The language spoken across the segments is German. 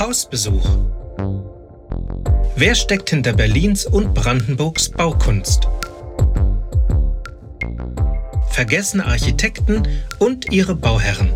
Hausbesuch. Wer steckt hinter Berlins und Brandenburgs Baukunst? Vergessene Architekten und ihre Bauherren.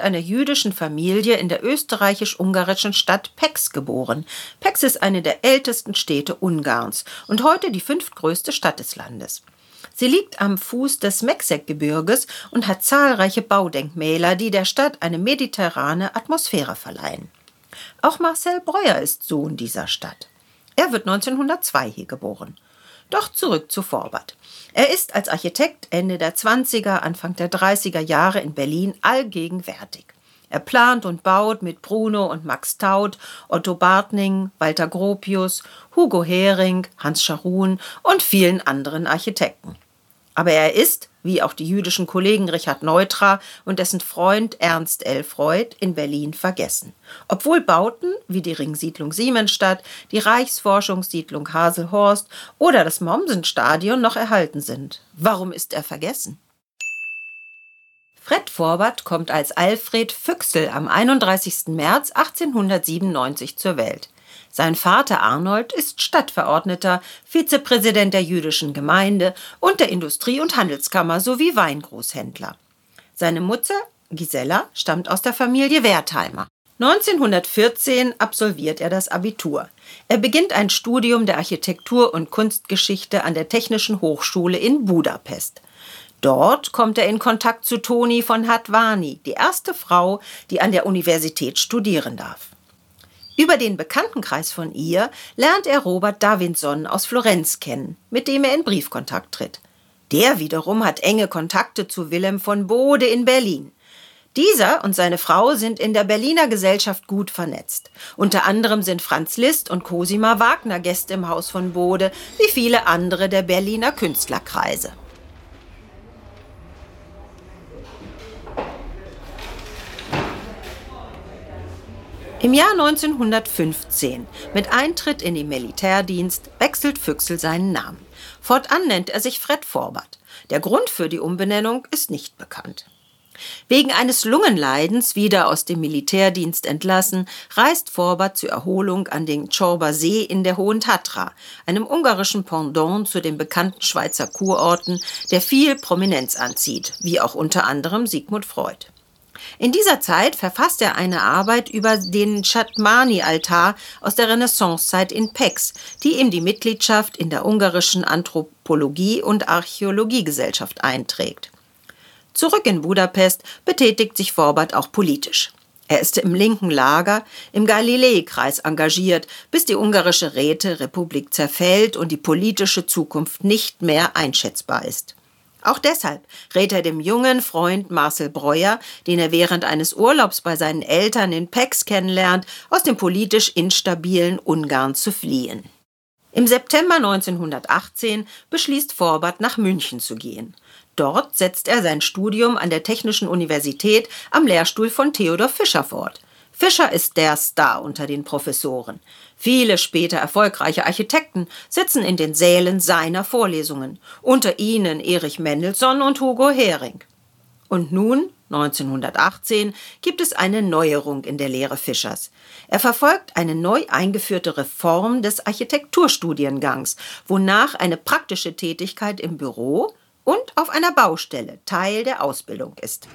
Kind einer jüdischen Familie in der österreichisch-ungarischen Stadt Pécs geboren. Pécs ist eine der ältesten Städte Ungarns und heute die fünftgrößte Stadt des Landes. Sie liegt am Fuß des Mexek-Gebirges und hat zahlreiche Baudenkmäler, die der Stadt eine mediterrane Atmosphäre verleihen. Auch Marcel Breuer ist Sohn dieser Stadt. Er wird 1902 hier geboren. Doch zurück zu Forbert. Er ist als Architekt Ende der 20er, Anfang der 30er Jahre in Berlin allgegenwärtig. Er plant und baut mit Bruno und Max Taut, Otto Bartning, Walter Gropius, Hugo Hering, Hans Scharun und vielen anderen Architekten. Aber er ist, wie auch die jüdischen Kollegen Richard Neutra und dessen Freund Ernst L. Freud in Berlin vergessen. Obwohl Bauten wie die Ringsiedlung Siemensstadt, die Reichsforschungssiedlung Haselhorst oder das Mommsenstadion noch erhalten sind. Warum ist er vergessen? Fred Forbert kommt als Alfred Füchsel am 31. März 1897 zur Welt. Sein Vater Arnold ist Stadtverordneter, Vizepräsident der jüdischen Gemeinde und der Industrie- und Handelskammer sowie Weingroßhändler. Seine Mutter, Gisela, stammt aus der Familie Wertheimer. 1914 absolviert er das Abitur. Er beginnt ein Studium der Architektur- und Kunstgeschichte an der Technischen Hochschule in Budapest. Dort kommt er in Kontakt zu Toni von Hatwani, die erste Frau, die an der Universität studieren darf. Über den Bekanntenkreis von ihr lernt er Robert Davinson aus Florenz kennen, mit dem er in Briefkontakt tritt. Der wiederum hat enge Kontakte zu Wilhelm von Bode in Berlin. Dieser und seine Frau sind in der Berliner Gesellschaft gut vernetzt. Unter anderem sind Franz Liszt und Cosima Wagner Gäste im Haus von Bode, wie viele andere der Berliner Künstlerkreise. Im Jahr 1915, mit Eintritt in den Militärdienst, wechselt Füchsel seinen Namen. Fortan nennt er sich Fred Forbert. Der Grund für die Umbenennung ist nicht bekannt. Wegen eines Lungenleidens wieder aus dem Militärdienst entlassen, reist Forbert zur Erholung an den Chorba See in der Hohen Tatra, einem ungarischen Pendant zu den bekannten Schweizer Kurorten, der viel Prominenz anzieht, wie auch unter anderem Sigmund Freud. In dieser Zeit verfasst er eine Arbeit über den Chatmani-Altar aus der Renaissancezeit in Pécs, die ihm die Mitgliedschaft in der ungarischen Anthropologie- und Archäologiegesellschaft einträgt. Zurück in Budapest betätigt sich Forbert auch politisch. Er ist im linken Lager im Galiläikreis engagiert, bis die ungarische Räterepublik zerfällt und die politische Zukunft nicht mehr einschätzbar ist. Auch deshalb rät er dem jungen Freund Marcel Breuer, den er während eines Urlaubs bei seinen Eltern in Pécs kennenlernt, aus dem politisch instabilen Ungarn zu fliehen. Im September 1918 beschließt Forbert, nach München zu gehen. Dort setzt er sein Studium an der Technischen Universität am Lehrstuhl von Theodor Fischer fort. Fischer ist der Star unter den Professoren. Viele später erfolgreiche Architekten sitzen in den Sälen seiner Vorlesungen, unter ihnen Erich Mendelssohn und Hugo Hering. Und nun, 1918, gibt es eine Neuerung in der Lehre Fischers. Er verfolgt eine neu eingeführte Reform des Architekturstudiengangs, wonach eine praktische Tätigkeit im Büro und auf einer Baustelle Teil der Ausbildung ist.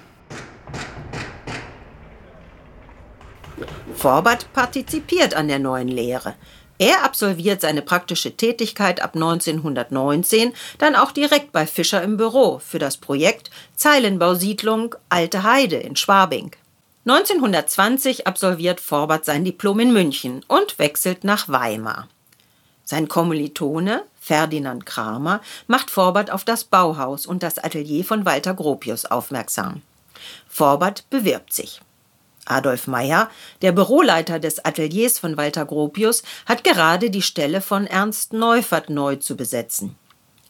Forbert partizipiert an der neuen Lehre. Er absolviert seine praktische Tätigkeit ab 1919 dann auch direkt bei Fischer im Büro für das Projekt Zeilenbausiedlung Alte Heide in Schwabing. 1920 absolviert Forbert sein Diplom in München und wechselt nach Weimar. Sein Kommilitone Ferdinand Kramer macht Forbert auf das Bauhaus und das Atelier von Walter Gropius aufmerksam. Forbert bewirbt sich. Adolf Meyer, der Büroleiter des Ateliers von Walter Gropius, hat gerade die Stelle von Ernst Neufert neu zu besetzen.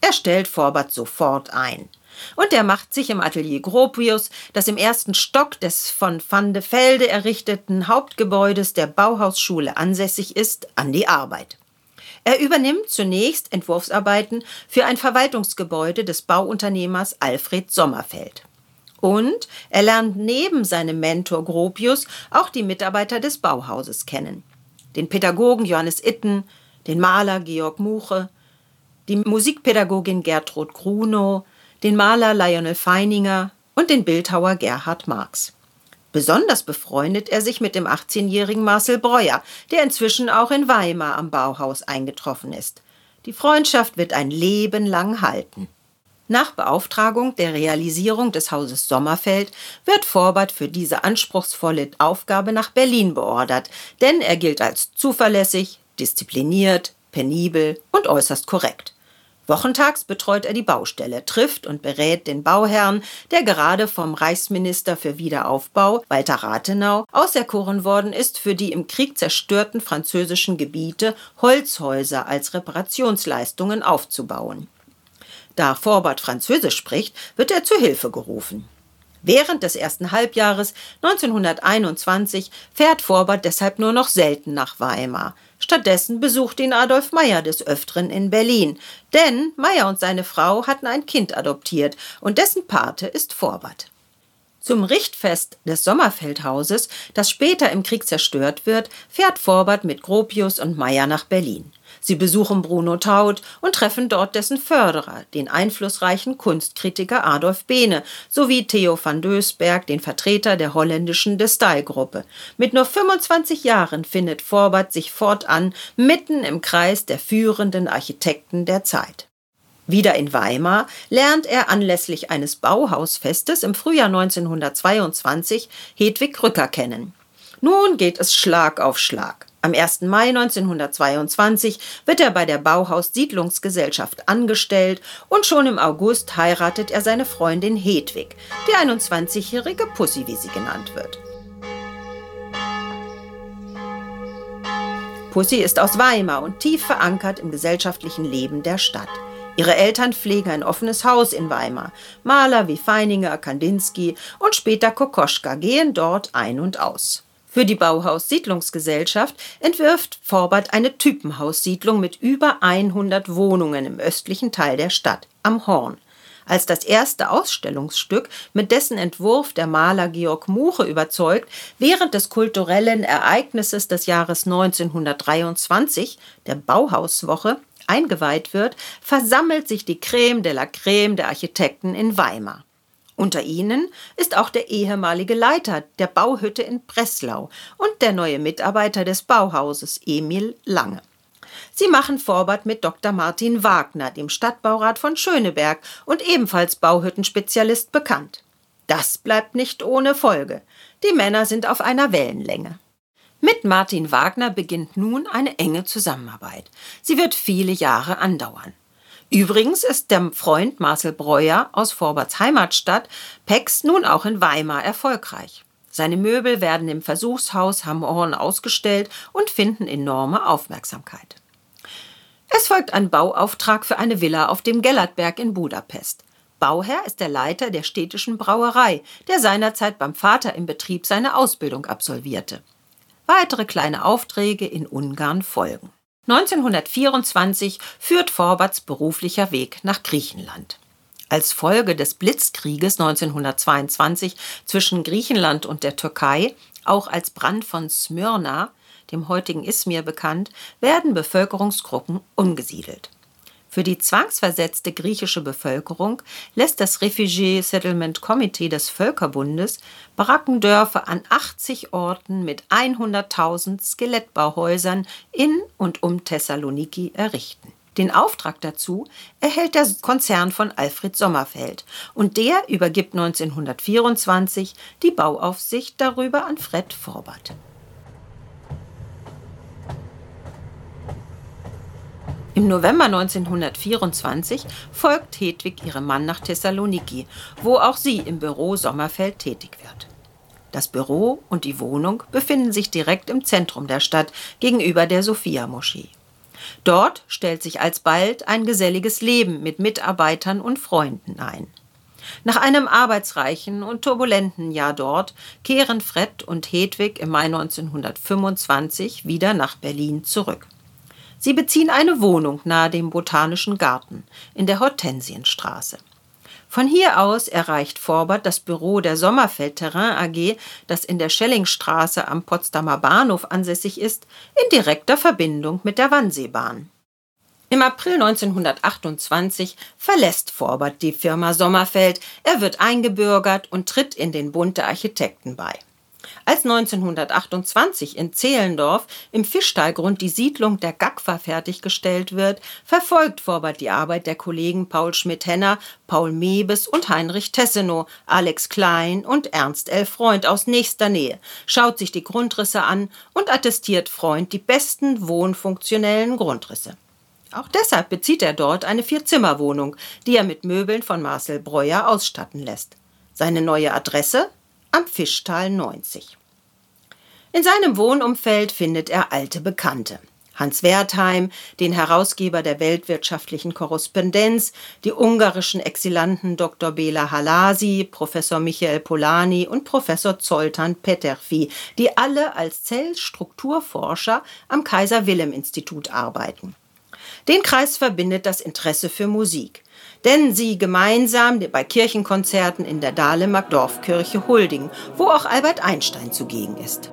Er stellt Forbert sofort ein. Und er macht sich im Atelier Gropius, das im ersten Stock des von van de Velde errichteten Hauptgebäudes der Bauhausschule ansässig ist, an die Arbeit. Er übernimmt zunächst Entwurfsarbeiten für ein Verwaltungsgebäude des Bauunternehmers Alfred Sommerfeld. Und er lernt neben seinem Mentor Gropius auch die Mitarbeiter des Bauhauses kennen. Den Pädagogen Johannes Itten, den Maler Georg Muche, die Musikpädagogin Gertrud Grunow, den Maler Lionel Feininger und den Bildhauer Gerhard Marx. Besonders befreundet er sich mit dem 18-jährigen Marcel Breuer, der inzwischen auch in Weimar am Bauhaus eingetroffen ist. Die Freundschaft wird ein Leben lang halten. Nach Beauftragung der Realisierung des Hauses Sommerfeld wird Vorbert für diese anspruchsvolle Aufgabe nach Berlin beordert, denn er gilt als zuverlässig, diszipliniert, penibel und äußerst korrekt. Wochentags betreut er die Baustelle, trifft und berät den Bauherrn, der gerade vom Reichsminister für Wiederaufbau, Walter Rathenau, auserkoren worden ist, für die im Krieg zerstörten französischen Gebiete Holzhäuser als Reparationsleistungen aufzubauen. Da Vorbart Französisch spricht, wird er zu Hilfe gerufen. Während des ersten Halbjahres 1921 fährt Vorbart deshalb nur noch selten nach Weimar. Stattdessen besucht ihn Adolf Meyer des Öfteren in Berlin, denn Meyer und seine Frau hatten ein Kind adoptiert und dessen Pate ist Vorbart. Zum Richtfest des Sommerfeldhauses, das später im Krieg zerstört wird, fährt Vorbart mit Gropius und Meyer nach Berlin. Sie besuchen Bruno Taut und treffen dort dessen Förderer, den einflussreichen Kunstkritiker Adolf Behne, sowie Theo van Dösberg, den Vertreter der holländischen De Mit nur 25 Jahren findet Forbert sich fortan mitten im Kreis der führenden Architekten der Zeit. Wieder in Weimar lernt er anlässlich eines Bauhausfestes im Frühjahr 1922 Hedwig Rücker kennen. Nun geht es Schlag auf Schlag. Am 1. Mai 1922 wird er bei der Bauhaus Siedlungsgesellschaft angestellt und schon im August heiratet er seine Freundin Hedwig, die 21-jährige Pussy, wie sie genannt wird. Pussy ist aus Weimar und tief verankert im gesellschaftlichen Leben der Stadt. Ihre Eltern pflegen ein offenes Haus in Weimar. Maler wie Feininger, Kandinsky und später Kokoschka gehen dort ein und aus. Für die Bauhaus-Siedlungsgesellschaft entwirft Vorbert eine Typenhaussiedlung mit über 100 Wohnungen im östlichen Teil der Stadt, am Horn. Als das erste Ausstellungsstück, mit dessen Entwurf der Maler Georg Muche überzeugt, während des kulturellen Ereignisses des Jahres 1923, der Bauhauswoche, eingeweiht wird, versammelt sich die Creme de la Creme der Architekten in Weimar. Unter ihnen ist auch der ehemalige Leiter der Bauhütte in Breslau und der neue Mitarbeiter des Bauhauses Emil Lange. Sie machen Vorbart mit Dr. Martin Wagner, dem Stadtbaurat von Schöneberg und ebenfalls Bauhüttenspezialist bekannt. Das bleibt nicht ohne Folge. Die Männer sind auf einer Wellenlänge. Mit Martin Wagner beginnt nun eine enge Zusammenarbeit. Sie wird viele Jahre andauern. Übrigens ist der Freund Marcel Breuer aus Vorberts Heimatstadt Pex nun auch in Weimar erfolgreich. Seine Möbel werden im Versuchshaus Hamhorn ausgestellt und finden enorme Aufmerksamkeit. Es folgt ein Bauauftrag für eine Villa auf dem Gellertberg in Budapest. Bauherr ist der Leiter der städtischen Brauerei, der seinerzeit beim Vater im Betrieb seine Ausbildung absolvierte. Weitere kleine Aufträge in Ungarn folgen. 1924 führt Forberts beruflicher Weg nach Griechenland. Als Folge des Blitzkrieges 1922 zwischen Griechenland und der Türkei, auch als Brand von Smyrna, dem heutigen Izmir bekannt, werden Bevölkerungsgruppen umgesiedelt. Für die zwangsversetzte griechische Bevölkerung lässt das Refugee Settlement Committee des Völkerbundes Barackendörfer an 80 Orten mit 100.000 Skelettbauhäusern in und um Thessaloniki errichten. Den Auftrag dazu erhält der Konzern von Alfred Sommerfeld und der übergibt 1924 die Bauaufsicht darüber an Fred Forbert. Im November 1924 folgt Hedwig ihrem Mann nach Thessaloniki, wo auch sie im Büro Sommerfeld tätig wird. Das Büro und die Wohnung befinden sich direkt im Zentrum der Stadt gegenüber der Sophia-Moschee. Dort stellt sich alsbald ein geselliges Leben mit Mitarbeitern und Freunden ein. Nach einem arbeitsreichen und turbulenten Jahr dort kehren Fred und Hedwig im Mai 1925 wieder nach Berlin zurück. Sie beziehen eine Wohnung nahe dem Botanischen Garten in der Hortensienstraße. Von hier aus erreicht Forbert das Büro der Sommerfeld Terrain AG, das in der Schellingstraße am Potsdamer Bahnhof ansässig ist, in direkter Verbindung mit der Wannseebahn. Im April 1928 verlässt Forbert die Firma Sommerfeld, er wird eingebürgert und tritt in den Bund der Architekten bei. Als 1928 in Zehlendorf im Fischtalgrund die Siedlung der GAGFA fertiggestellt wird, verfolgt Forbert die Arbeit der Kollegen Paul Schmidt-Henner, Paul Mebes und Heinrich Tessenow, Alex Klein und Ernst L. Freund aus nächster Nähe, schaut sich die Grundrisse an und attestiert Freund die besten wohnfunktionellen Grundrisse. Auch deshalb bezieht er dort eine Vierzimmerwohnung, die er mit Möbeln von Marcel Breuer ausstatten lässt. Seine neue Adresse? Am Fischtal 90. In seinem Wohnumfeld findet er alte Bekannte. Hans Wertheim, den Herausgeber der weltwirtschaftlichen Korrespondenz, die ungarischen Exilanten Dr. Bela Halasi, Professor Michael Polani und Professor Zoltan Peterfi, die alle als Zellstrukturforscher am Kaiser Wilhelm Institut arbeiten. Den Kreis verbindet das Interesse für Musik, denn sie gemeinsam bei Kirchenkonzerten in der Dahlemer Dorfkirche huldigen, wo auch Albert Einstein zugegen ist.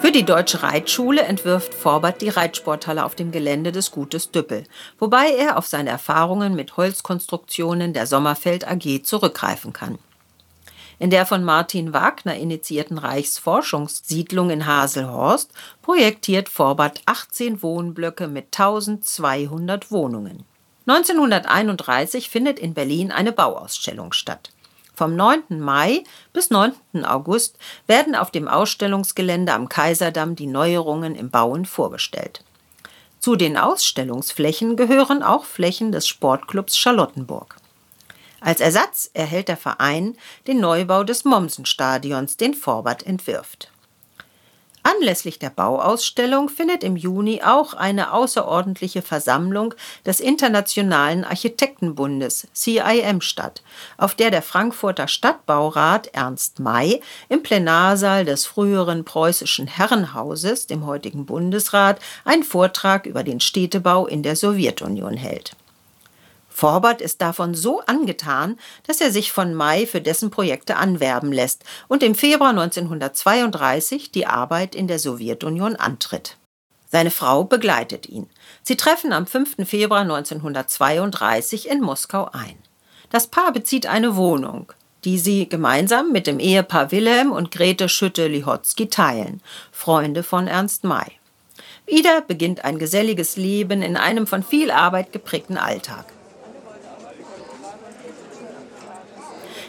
Für die Deutsche Reitschule entwirft Forbert die Reitsporthalle auf dem Gelände des Gutes Düppel, wobei er auf seine Erfahrungen mit Holzkonstruktionen der Sommerfeld AG zurückgreifen kann. In der von Martin Wagner initiierten Reichsforschungssiedlung in Haselhorst projektiert Forbert 18 Wohnblöcke mit 1200 Wohnungen. 1931 findet in Berlin eine Bauausstellung statt. Vom 9. Mai bis 9. August werden auf dem Ausstellungsgelände am Kaiserdamm die Neuerungen im Bauen vorgestellt. Zu den Ausstellungsflächen gehören auch Flächen des Sportclubs Charlottenburg. Als Ersatz erhält der Verein den Neubau des Mommsenstadions, den Forbert entwirft. Anlässlich der Bauausstellung findet im Juni auch eine außerordentliche Versammlung des Internationalen Architektenbundes CIM statt, auf der der Frankfurter Stadtbaurat Ernst May im Plenarsaal des früheren preußischen Herrenhauses, dem heutigen Bundesrat, einen Vortrag über den Städtebau in der Sowjetunion hält. Forbert ist davon so angetan, dass er sich von May für dessen Projekte anwerben lässt und im Februar 1932 die Arbeit in der Sowjetunion antritt. Seine Frau begleitet ihn. Sie treffen am 5. Februar 1932 in Moskau ein. Das Paar bezieht eine Wohnung, die sie gemeinsam mit dem Ehepaar Wilhelm und Grete Schütte-Lihotzky teilen, Freunde von Ernst May. Wieder beginnt ein geselliges Leben in einem von viel Arbeit geprägten Alltag.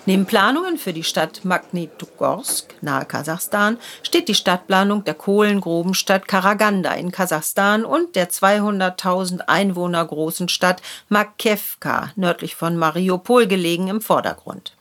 Neben Planungen für die Stadt Magnitogorsk nahe Kasachstan steht die Stadtplanung der Kohlengrubenstadt Karaganda in Kasachstan und der 200.000 Einwohner großen Stadt Makevka nördlich von Mariupol gelegen im Vordergrund.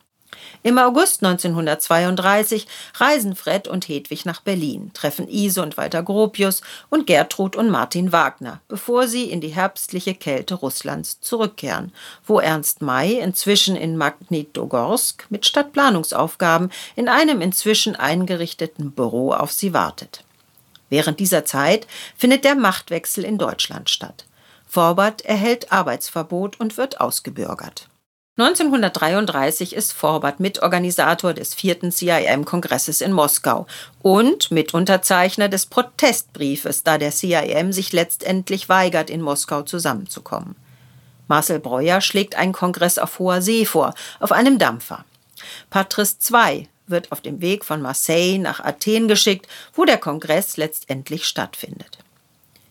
Im August 1932 reisen Fred und Hedwig nach Berlin, treffen Ise und Walter Gropius und Gertrud und Martin Wagner, bevor sie in die herbstliche Kälte Russlands zurückkehren, wo Ernst May inzwischen in Magnitogorsk mit Stadtplanungsaufgaben in einem inzwischen eingerichteten Büro auf sie wartet. Während dieser Zeit findet der Machtwechsel in Deutschland statt. Forbert erhält Arbeitsverbot und wird ausgebürgert. 1933 ist Forbert Mitorganisator des vierten CIM-Kongresses in Moskau und Mitunterzeichner des Protestbriefes, da der CIM sich letztendlich weigert, in Moskau zusammenzukommen. Marcel Breuer schlägt einen Kongress auf hoher See vor, auf einem Dampfer. Patrice II wird auf dem Weg von Marseille nach Athen geschickt, wo der Kongress letztendlich stattfindet.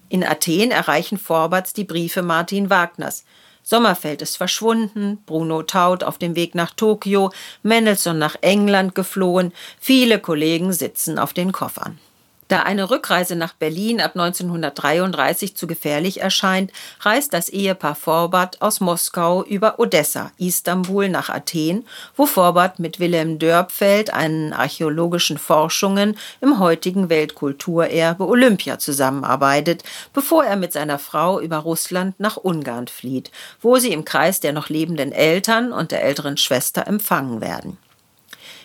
In Athen erreichen Forberts die Briefe Martin Wagners – Sommerfeld ist verschwunden, Bruno Taut auf dem Weg nach Tokio, Mendelssohn nach England geflohen, viele Kollegen sitzen auf den Koffern. Da eine Rückreise nach Berlin ab 1933 zu gefährlich erscheint, reist das Ehepaar Forbert aus Moskau über Odessa, Istanbul nach Athen, wo Forbert mit Wilhelm Dörpfeld einen archäologischen Forschungen im heutigen Weltkulturerbe Olympia zusammenarbeitet, bevor er mit seiner Frau über Russland nach Ungarn flieht, wo sie im Kreis der noch lebenden Eltern und der älteren Schwester empfangen werden.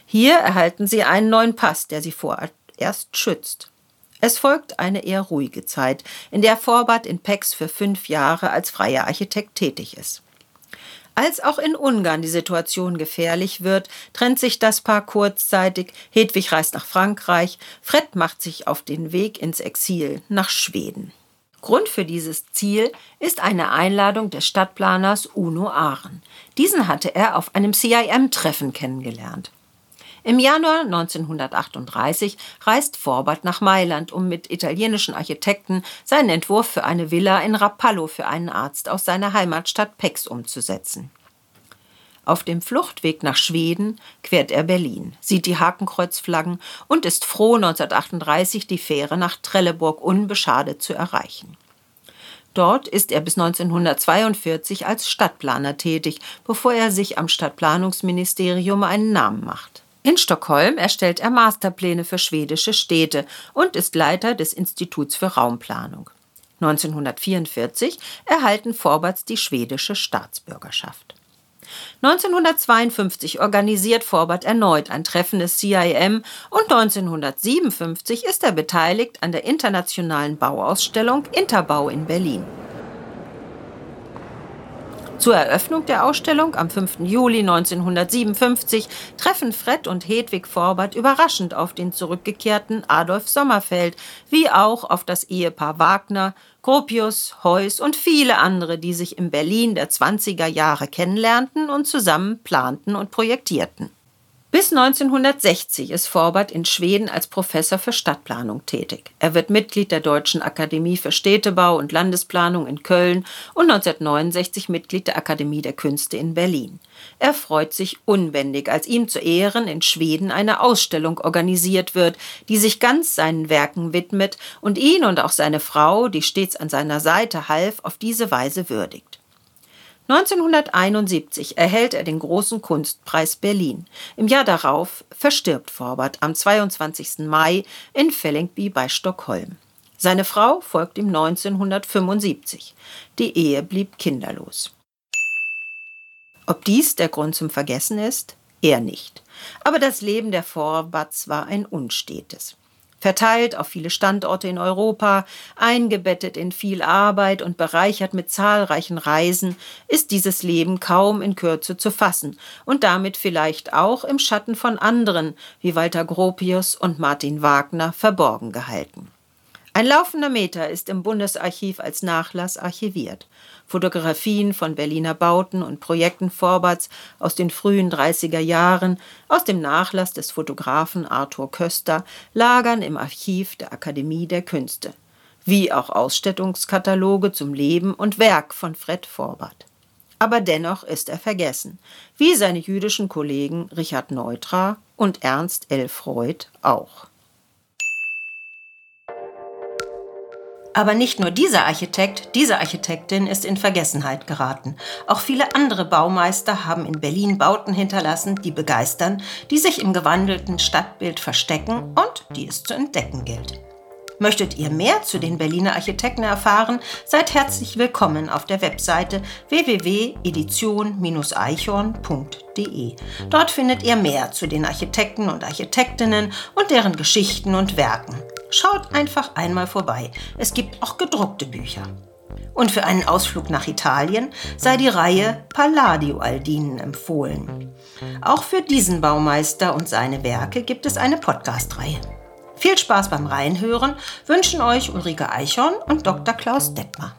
Hier erhalten sie einen neuen Pass, der sie vorerst schützt. Es folgt eine eher ruhige Zeit, in der Forbert in Pex für fünf Jahre als freier Architekt tätig ist. Als auch in Ungarn die Situation gefährlich wird, trennt sich das Paar kurzzeitig, Hedwig reist nach Frankreich, Fred macht sich auf den Weg ins Exil nach Schweden. Grund für dieses Ziel ist eine Einladung des Stadtplaners Uno Ahren. Diesen hatte er auf einem CIM-Treffen kennengelernt. Im Januar 1938 reist Forbert nach Mailand, um mit italienischen Architekten seinen Entwurf für eine Villa in Rapallo für einen Arzt aus seiner Heimatstadt Pex umzusetzen. Auf dem Fluchtweg nach Schweden quert er Berlin, sieht die Hakenkreuzflaggen und ist froh, 1938 die Fähre nach Trelleburg unbeschadet zu erreichen. Dort ist er bis 1942 als Stadtplaner tätig, bevor er sich am Stadtplanungsministerium einen Namen macht. In Stockholm erstellt er Masterpläne für schwedische Städte und ist Leiter des Instituts für Raumplanung. 1944 erhalten Vorberts die schwedische Staatsbürgerschaft. 1952 organisiert Forbert erneut ein Treffen des CIM und 1957 ist er beteiligt an der internationalen Bauausstellung Interbau in Berlin. Zur Eröffnung der Ausstellung am 5. Juli 1957 treffen Fred und Hedwig Forbert überraschend auf den zurückgekehrten Adolf Sommerfeld, wie auch auf das Ehepaar Wagner, Gropius, Heuss und viele andere, die sich im Berlin der 20er Jahre kennenlernten und zusammen planten und projektierten. Bis 1960 ist Forbert in Schweden als Professor für Stadtplanung tätig. Er wird Mitglied der Deutschen Akademie für Städtebau und Landesplanung in Köln und 1969 Mitglied der Akademie der Künste in Berlin. Er freut sich unbändig, als ihm zu Ehren in Schweden eine Ausstellung organisiert wird, die sich ganz seinen Werken widmet und ihn und auch seine Frau, die stets an seiner Seite half, auf diese Weise würdigt. 1971 erhält er den Großen Kunstpreis Berlin. Im Jahr darauf verstirbt Forbert am 22. Mai in Fellingby bei Stockholm. Seine Frau folgt ihm 1975. Die Ehe blieb kinderlos. Ob dies der Grund zum Vergessen ist? Er nicht. Aber das Leben der Forberts war ein unstetes verteilt auf viele Standorte in Europa, eingebettet in viel Arbeit und bereichert mit zahlreichen Reisen, ist dieses Leben kaum in Kürze zu fassen und damit vielleicht auch im Schatten von anderen wie Walter Gropius und Martin Wagner verborgen gehalten. Ein laufender Meter ist im Bundesarchiv als Nachlass archiviert. Fotografien von Berliner Bauten und Projekten Vorberts aus den frühen 30er Jahren aus dem Nachlass des Fotografen Arthur Köster lagern im Archiv der Akademie der Künste, wie auch Ausstattungskataloge zum Leben und Werk von Fred Forbert. Aber dennoch ist er vergessen, wie seine jüdischen Kollegen Richard Neutra und Ernst L. Freud auch. Aber nicht nur dieser Architekt, diese Architektin ist in Vergessenheit geraten. Auch viele andere Baumeister haben in Berlin Bauten hinterlassen, die begeistern, die sich im gewandelten Stadtbild verstecken und die es zu entdecken gilt. Möchtet ihr mehr zu den Berliner Architekten erfahren? Seid herzlich willkommen auf der Webseite www.edition-eichhorn.de. Dort findet ihr mehr zu den Architekten und Architektinnen und deren Geschichten und Werken. Schaut einfach einmal vorbei. Es gibt auch gedruckte Bücher. Und für einen Ausflug nach Italien sei die Reihe Palladio Aldinen empfohlen. Auch für diesen Baumeister und seine Werke gibt es eine Podcast-Reihe. Viel Spaß beim Reinhören wünschen euch Ulrike Eichhorn und Dr. Klaus Detmar.